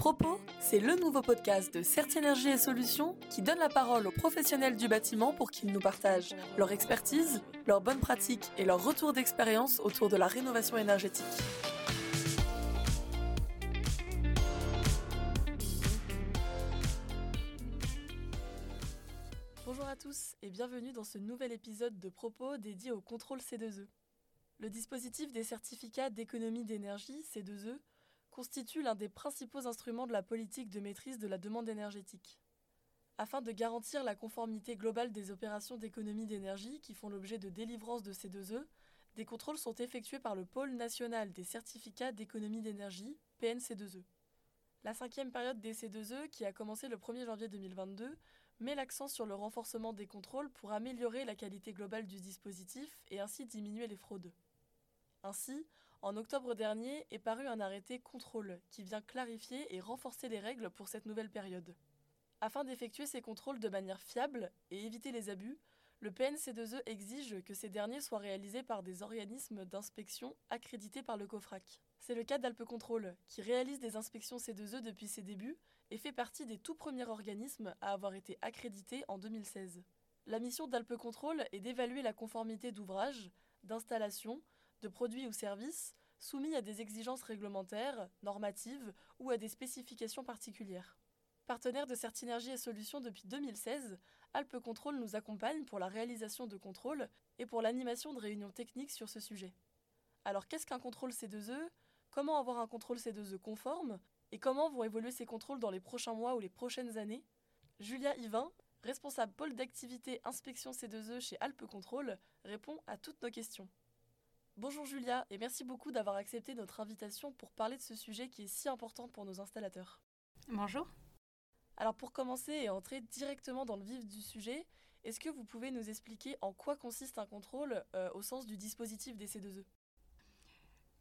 Propos, c'est le nouveau podcast de Certienergie et Solutions qui donne la parole aux professionnels du bâtiment pour qu'ils nous partagent leur expertise, leurs bonnes pratiques et leur retour d'expérience autour de la rénovation énergétique. Bonjour à tous et bienvenue dans ce nouvel épisode de Propos dédié au contrôle C2E. Le dispositif des certificats d'économie d'énergie C2E constitue l'un des principaux instruments de la politique de maîtrise de la demande énergétique. Afin de garantir la conformité globale des opérations d'économie d'énergie qui font l'objet de délivrance de ces deux E, des contrôles sont effectués par le Pôle national des certificats d'économie d'énergie, PNC2E. La cinquième période des C2E, qui a commencé le 1er janvier 2022, met l'accent sur le renforcement des contrôles pour améliorer la qualité globale du dispositif et ainsi diminuer les fraudes. Ainsi, en octobre dernier est paru un arrêté contrôle qui vient clarifier et renforcer les règles pour cette nouvelle période. Afin d'effectuer ces contrôles de manière fiable et éviter les abus, le PNC2E exige que ces derniers soient réalisés par des organismes d'inspection accrédités par le COFRAC. C'est le cas d'Alpe Control, qui réalise des inspections C2E depuis ses débuts et fait partie des tout premiers organismes à avoir été accrédités en 2016. La mission d'Alpe Control est d'évaluer la conformité d'ouvrages, d'installations, de produits ou services soumis à des exigences réglementaires, normatives ou à des spécifications particulières. Partenaire de Certinergie et Solutions depuis 2016, Alpe Control nous accompagne pour la réalisation de contrôles et pour l'animation de réunions techniques sur ce sujet. Alors qu'est-ce qu'un contrôle C2E Comment avoir un contrôle C2E conforme? Et comment vont évoluer ces contrôles dans les prochains mois ou les prochaines années? Julia Yvain, responsable pôle d'activité inspection C2E chez Alpe Control, répond à toutes nos questions. Bonjour Julia et merci beaucoup d'avoir accepté notre invitation pour parler de ce sujet qui est si important pour nos installateurs. Bonjour. Alors pour commencer et entrer directement dans le vif du sujet, est-ce que vous pouvez nous expliquer en quoi consiste un contrôle euh, au sens du dispositif des C2E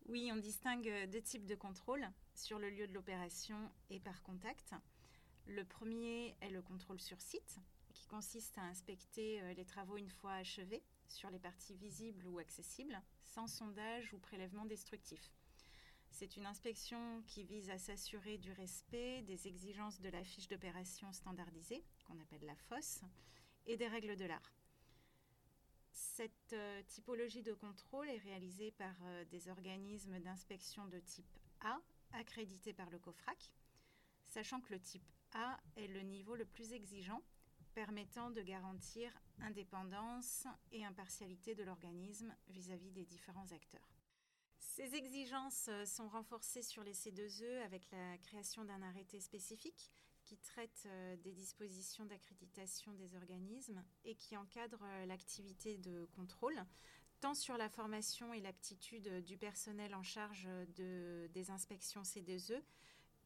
Oui, on distingue deux types de contrôles sur le lieu de l'opération et par contact. Le premier est le contrôle sur site, qui consiste à inspecter euh, les travaux une fois achevés sur les parties visibles ou accessibles, sans sondage ou prélèvement destructif. C'est une inspection qui vise à s'assurer du respect des exigences de la fiche d'opération standardisée, qu'on appelle la FOS, et des règles de l'art. Cette euh, typologie de contrôle est réalisée par euh, des organismes d'inspection de type A, accrédités par le COFRAC, sachant que le type A est le niveau le plus exigeant permettant de garantir indépendance et impartialité de l'organisme vis-à-vis des différents acteurs. Ces exigences euh, sont renforcées sur les C2E avec la création d'un arrêté spécifique qui traite euh, des dispositions d'accréditation des organismes et qui encadre euh, l'activité de contrôle, tant sur la formation et l'aptitude du personnel en charge de, des inspections C2E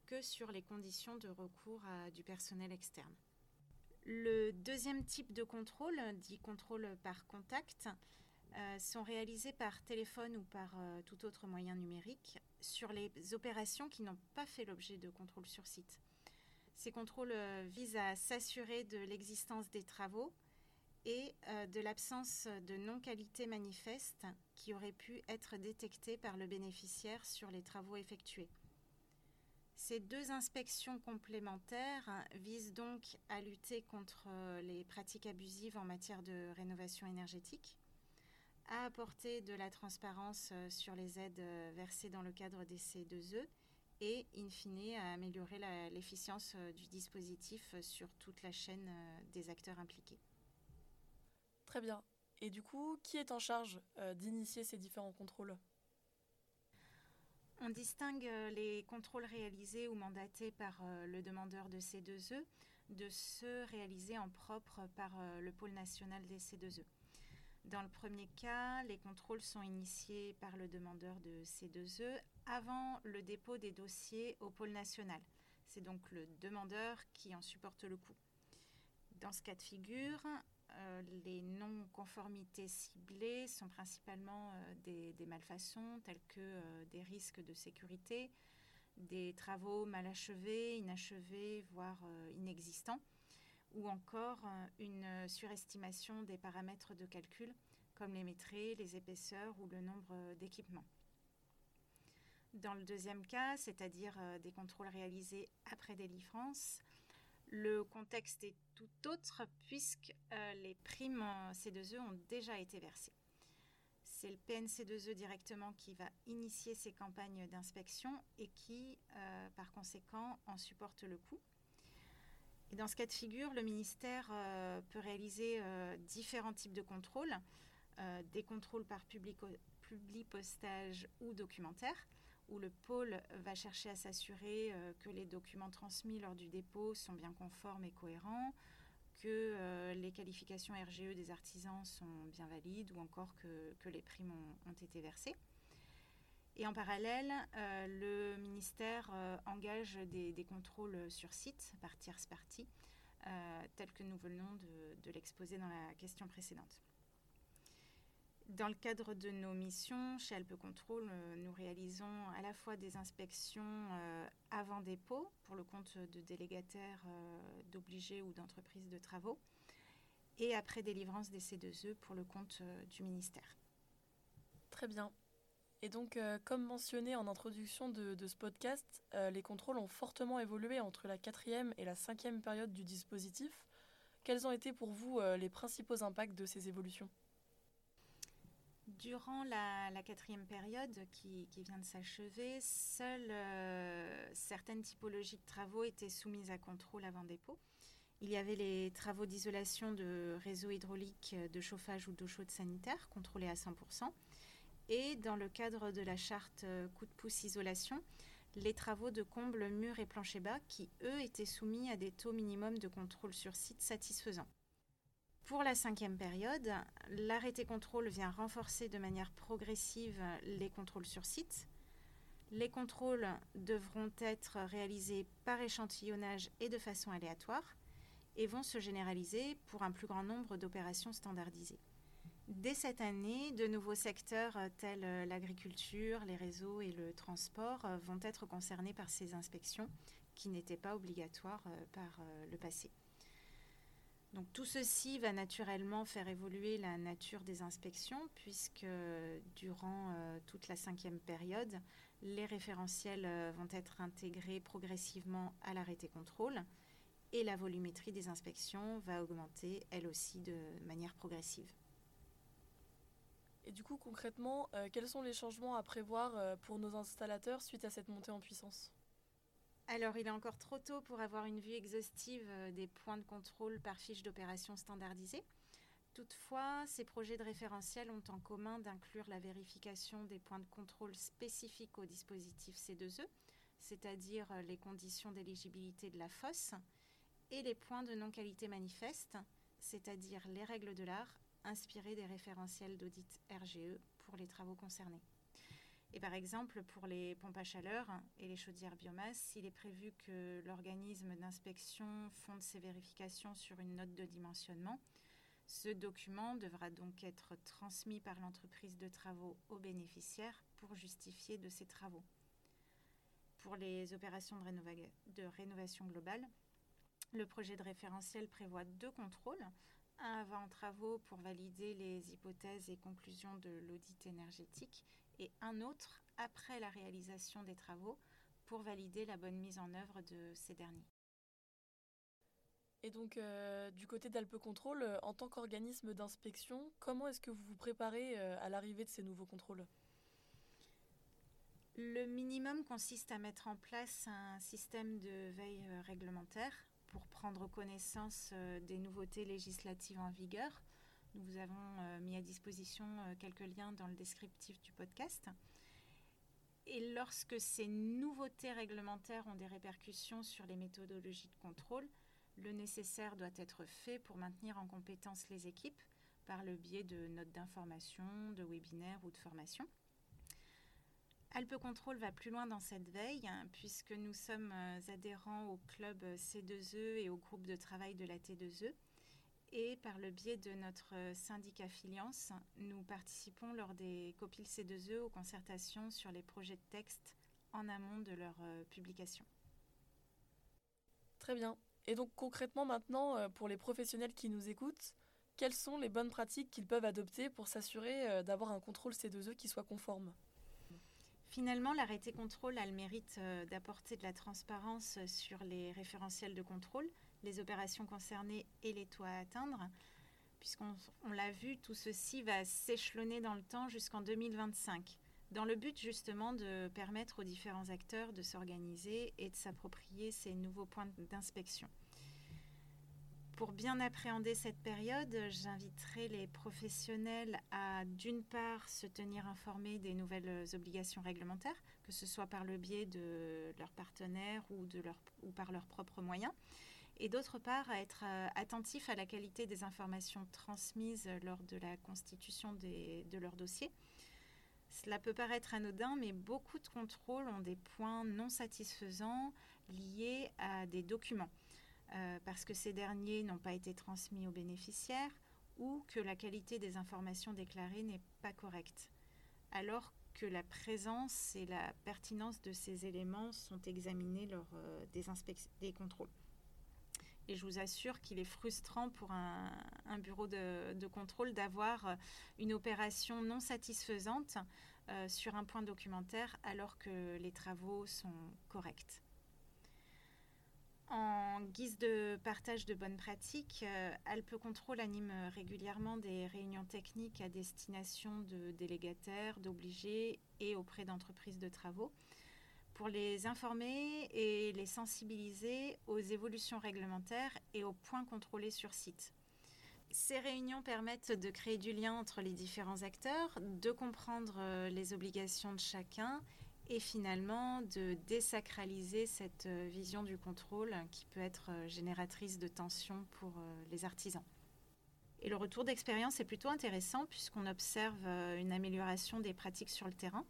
que sur les conditions de recours à du personnel externe. Le deuxième type de contrôle, dit contrôle par contact, euh, sont réalisés par téléphone ou par euh, tout autre moyen numérique sur les opérations qui n'ont pas fait l'objet de contrôle sur site. Ces contrôles euh, visent à s'assurer de l'existence des travaux et de l'absence de non-qualité manifeste qui aurait pu être détectée par le bénéficiaire sur les travaux effectués. Ces deux inspections complémentaires visent donc à lutter contre les pratiques abusives en matière de rénovation énergétique, à apporter de la transparence euh, sur les aides euh, versées dans le cadre des C2E et, in fine, à améliorer l'efficience euh, du dispositif sur toute la chaîne des acteurs impliqués. Très bien. Et du coup, qui est en charge d'initier ces différents contrôles? On distingue euh, les contrôles réalisés ou mandatés par euh, le demandeur de C2E de ceux réalisés en propre par euh, le pôle national des C2E. Dans le premier cas, les contrôles sont initiés par le demandeur de C2E avant le dépôt des dossiers au pôle national. C'est donc le demandeur qui en supporte le coût. Dans ce cas de figure, euh, les non-conformités ciblées sont principalement euh, des, malfaçons telles que euh, des risques de sécurité, des travaux mal achevés, inachevés, voire inexistants, ou encore une surestimation des paramètres de calcul comme les métrés, les épaisseurs ou le nombre d'équipements. Dans le deuxième cas, c'est-à-dire des contrôles réalisés après délivrance, le contexte est tout autre puisque les primes en C2E ont déjà été versées. C'est le PNC2E directement qui va initier ces campagnes d'inspection et qui, par conséquent, en supporte le coût dans ce cas de figure, le ministère euh, peut réaliser euh, différents types de contrôles, euh, des contrôles par public, postage ou documentaire, où le pôle va chercher à s'assurer que les documents transmis lors du dépôt sont bien conformes et cohérents, que les qualifications RGE des artisans sont bien valides ou encore que, les primes ont été versées. Et en parallèle, euh, le ministère euh, engage des, contrôles sur site par tierce partie, euh, tel que nous venons de, l'exposer dans la question précédente. Dans le cadre de nos missions chez Alpe Contrôle, nous réalisons à la fois des inspections avant dépôt pour le compte de délégataires d'obligés ou d'entreprises de travaux et après délivrance des C2E pour le compte du ministère. Très bien. Et donc, euh, comme mentionné en introduction de, ce podcast, euh, les contrôles ont fortement évolué entre la quatrième et la cinquième période du dispositif. Quels ont été pour vous euh, les principaux impacts de ces évolutions? Durant la, quatrième période qui, vient de s'achever, seules certaines typologies de travaux étaient soumises à contrôle avant dépôt. Il y avait les travaux d'isolation de réseaux hydrauliques de chauffage ou d'eau chaude sanitaire, contrôlés à 100% et dans le cadre de la charte euh, coup de pouce isolation, les travaux de comble mur et plancher bas qui, eux, étaient soumis à des taux minimums de contrôle sur site satisfaisants. Pour la cinquième période, l'arrêté contrôle vient renforcer de manière progressive les contrôles sur site. Les contrôles devront être réalisés par échantillonnage et de façon aléatoire et vont se généraliser pour un plus grand nombre d'opérations standardisées. Dès cette année, de nouveaux secteurs euh, tels euh, l'agriculture, les réseaux et le transport euh, vont être concernés par ces inspections qui n'étaient pas obligatoires par le passé. Donc tout ceci va naturellement faire évoluer la nature des inspections puisque durant toute la cinquième période, les référentiels vont être intégrés progressivement à l'arrêté contrôle et la volumétrie des inspections va augmenter elle aussi de manière progressive. Et du coup, concrètement, euh, quels sont les changements à prévoir euh, pour nos installateurs suite à cette montée en puissance? Alors, il est encore trop tôt pour avoir une vue exhaustive euh, des points de contrôle par fiche d'opération standardisée. Toutefois, ces projets de référentiel ont en commun d'inclure la vérification des points de contrôle spécifiques au dispositif C2E, c'est-à-dire les conditions d'éligibilité de la fosse, et les points de non-qualité manifeste, c'est-à-dire les règles de l'art inspiré des référentiels d'audit RGE pour les travaux concernés. Et par exemple, pour les pompes à chaleur et les chaudières biomasse, il est prévu que l'organisme d'inspection fonde ses vérifications sur une note de dimensionnement. Ce document devra donc être transmis par l'entreprise de travaux aux bénéficiaires pour justifier de ces travaux. Pour les opérations de, de rénovation globale, le projet de référentiel prévoit deux contrôles un avant travaux pour valider les hypothèses et conclusions de l'audit énergétique et un autre après la réalisation des travaux pour valider la bonne mise en œuvre de ces derniers. Et donc, euh, du côté d'Alpe Contrôle, euh, en tant qu'organisme d'inspection, comment est-ce que vous vous préparez euh, à l'arrivée de ces nouveaux contrôles? Le minimum consiste à mettre en place un système de veille réglementaire pour prendre connaissance des nouveautés législatives en vigueur. Nous vous avons euh, mis à disposition euh, quelques liens dans le descriptif du podcast. Et lorsque ces nouveautés réglementaires ont des répercussions sur les méthodologies de contrôle, le nécessaire doit être fait pour maintenir en compétence les équipes par le biais de notes d'information, de webinaires ou de formations. Alpe Control va plus loin dans cette veille, hein, puisque nous sommes euh, adhérents au club C2E et au groupe de travail de la T2E. Et par le biais de notre euh, syndicat Filiance, nous participons lors des copiles C2E aux concertations sur les projets de texte en amont de leur euh, publication. Très bien. Et donc concrètement maintenant, pour les professionnels qui nous écoutent, quelles sont les bonnes pratiques qu'ils peuvent adopter pour s'assurer d'avoir un contrôle C2E qui soit conforme? Finalement, l'arrêté contrôle a le mérite euh, d'apporter de la transparence sur les référentiels de contrôle, les opérations concernées et les taux à atteindre. Puisqu'on l'a vu, tout ceci va s'échelonner dans le temps jusqu'en 2025, dans le but justement de permettre aux différents acteurs de s'organiser et de s'approprier ces nouveaux points d'inspection. Pour bien appréhender cette période, j'inviterai les professionnels à d'une part se tenir informés des nouvelles obligations réglementaires, que ce soit par le biais de leurs partenaires ou, ou par leurs propres moyens, et d'autre part à être euh, attentifs à la qualité des informations transmises lors de la constitution de leur dossier. Cela peut paraître anodin, mais beaucoup de contrôles ont des points non satisfaisants liés à des documents. Euh, parce que ces derniers n'ont pas été transmis aux bénéficiaires ou que la qualité des informations déclarées n'est pas correcte, alors que la présence et la pertinence de ces éléments sont examinés lors euh, des contrôles. Et je vous assure qu'il est frustrant pour un, bureau de, contrôle d'avoir euh, une opération non satisfaisante sur un point documentaire alors que les travaux sont corrects. En guise de partage de bonnes pratiques, euh, Alpe Control anime régulièrement des réunions techniques à destination de délégataires, d'obligés et auprès d'entreprises de travaux pour les informer et les sensibiliser aux évolutions réglementaires et aux points contrôlés sur site. Ces réunions permettent de créer du lien entre les différents acteurs, de comprendre euh, les obligations de chacun et finalement de désacraliser cette euh, vision du contrôle qui peut être euh, génératrice de tensions pour les artisans. Et le retour d'expérience est plutôt intéressant puisqu'on observe une amélioration des pratiques sur le terrain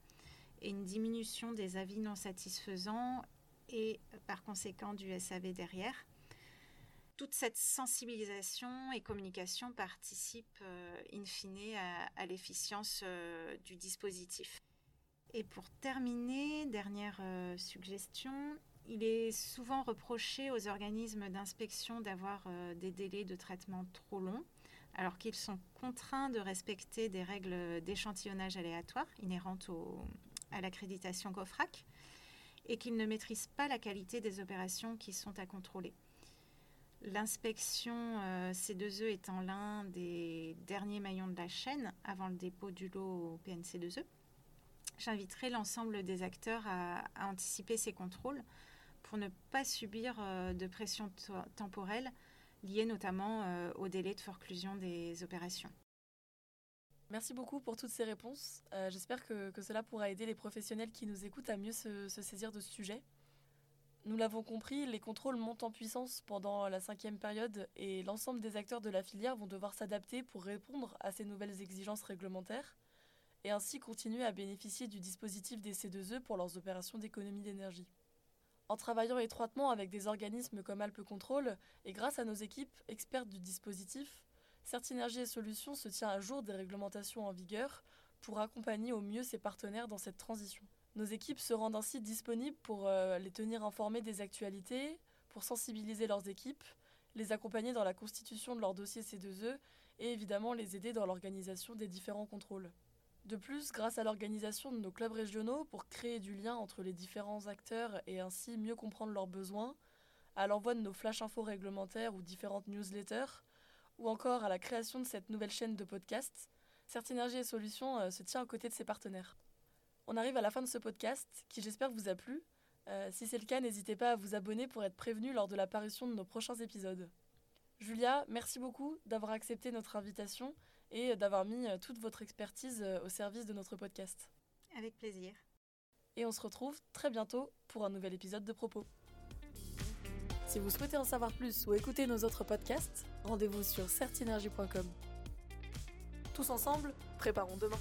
et une diminution des avis non satisfaisants et par conséquent du SAV derrière. Toute cette sensibilisation et communication participe in fine à, l'efficience du dispositif. Et pour terminer, dernière euh, suggestion, il est souvent reproché aux organismes d'inspection d'avoir euh, des délais de traitement trop longs, alors qu'ils sont contraints de respecter des règles d'échantillonnage aléatoire inhérentes à l'accréditation GOFRAC et qu'ils ne maîtrisent pas la qualité des opérations qui sont à contrôler. L'inspection euh, C2E étant l'un des derniers maillons de la chaîne avant le dépôt du lot au PNC2E. J'inviterai l'ensemble des acteurs à, anticiper ces contrôles pour ne pas subir euh, de pression temporelle liée notamment euh, au délai de forclusion des opérations. Merci beaucoup pour toutes ces réponses. Euh, j'espère que, cela pourra aider les professionnels qui nous écoutent à mieux se, se saisir de ce sujet. Nous l'avons compris, les contrôles montent en puissance pendant la cinquième période et l'ensemble des acteurs de la filière vont devoir s'adapter pour répondre à ces nouvelles exigences réglementaires et ainsi continuer à bénéficier du dispositif des C2E pour leurs opérations d'économie d'énergie. En travaillant étroitement avec des organismes comme Alpe Control et grâce à nos équipes expertes du dispositif, Certinergie et Solutions se tient à jour des réglementations en vigueur pour accompagner au mieux ses partenaires dans cette transition. Nos équipes se rendent ainsi disponibles pour euh, les tenir informés des actualités, pour sensibiliser leurs équipes, les accompagner dans la constitution de leur dossier C2E et évidemment les aider dans l'organisation des différents contrôles. De plus, grâce à l'organisation de nos clubs régionaux pour créer du lien entre les différents acteurs et ainsi mieux comprendre leurs besoins, à l'envoi de nos flash infos réglementaires ou différentes newsletters, ou encore à la création de cette nouvelle chaîne de podcast, Certinergie et Solutions euh, se tient aux côtés de ses partenaires. On arrive à la fin de ce podcast, qui j'espère vous a plu. Euh, si c'est le cas, n'hésitez pas à vous abonner pour être prévenu lors de l'apparition de nos prochains épisodes. Julia, merci beaucoup d'avoir accepté notre invitation et d'avoir mis euh, toute votre expertise euh, au service de notre podcast. Avec plaisir. Et on se retrouve très bientôt pour un nouvel épisode de Propos. Si vous souhaitez en savoir plus ou écouter nos autres podcasts, rendez-vous sur certinergie.com. Tous ensemble, préparons demain.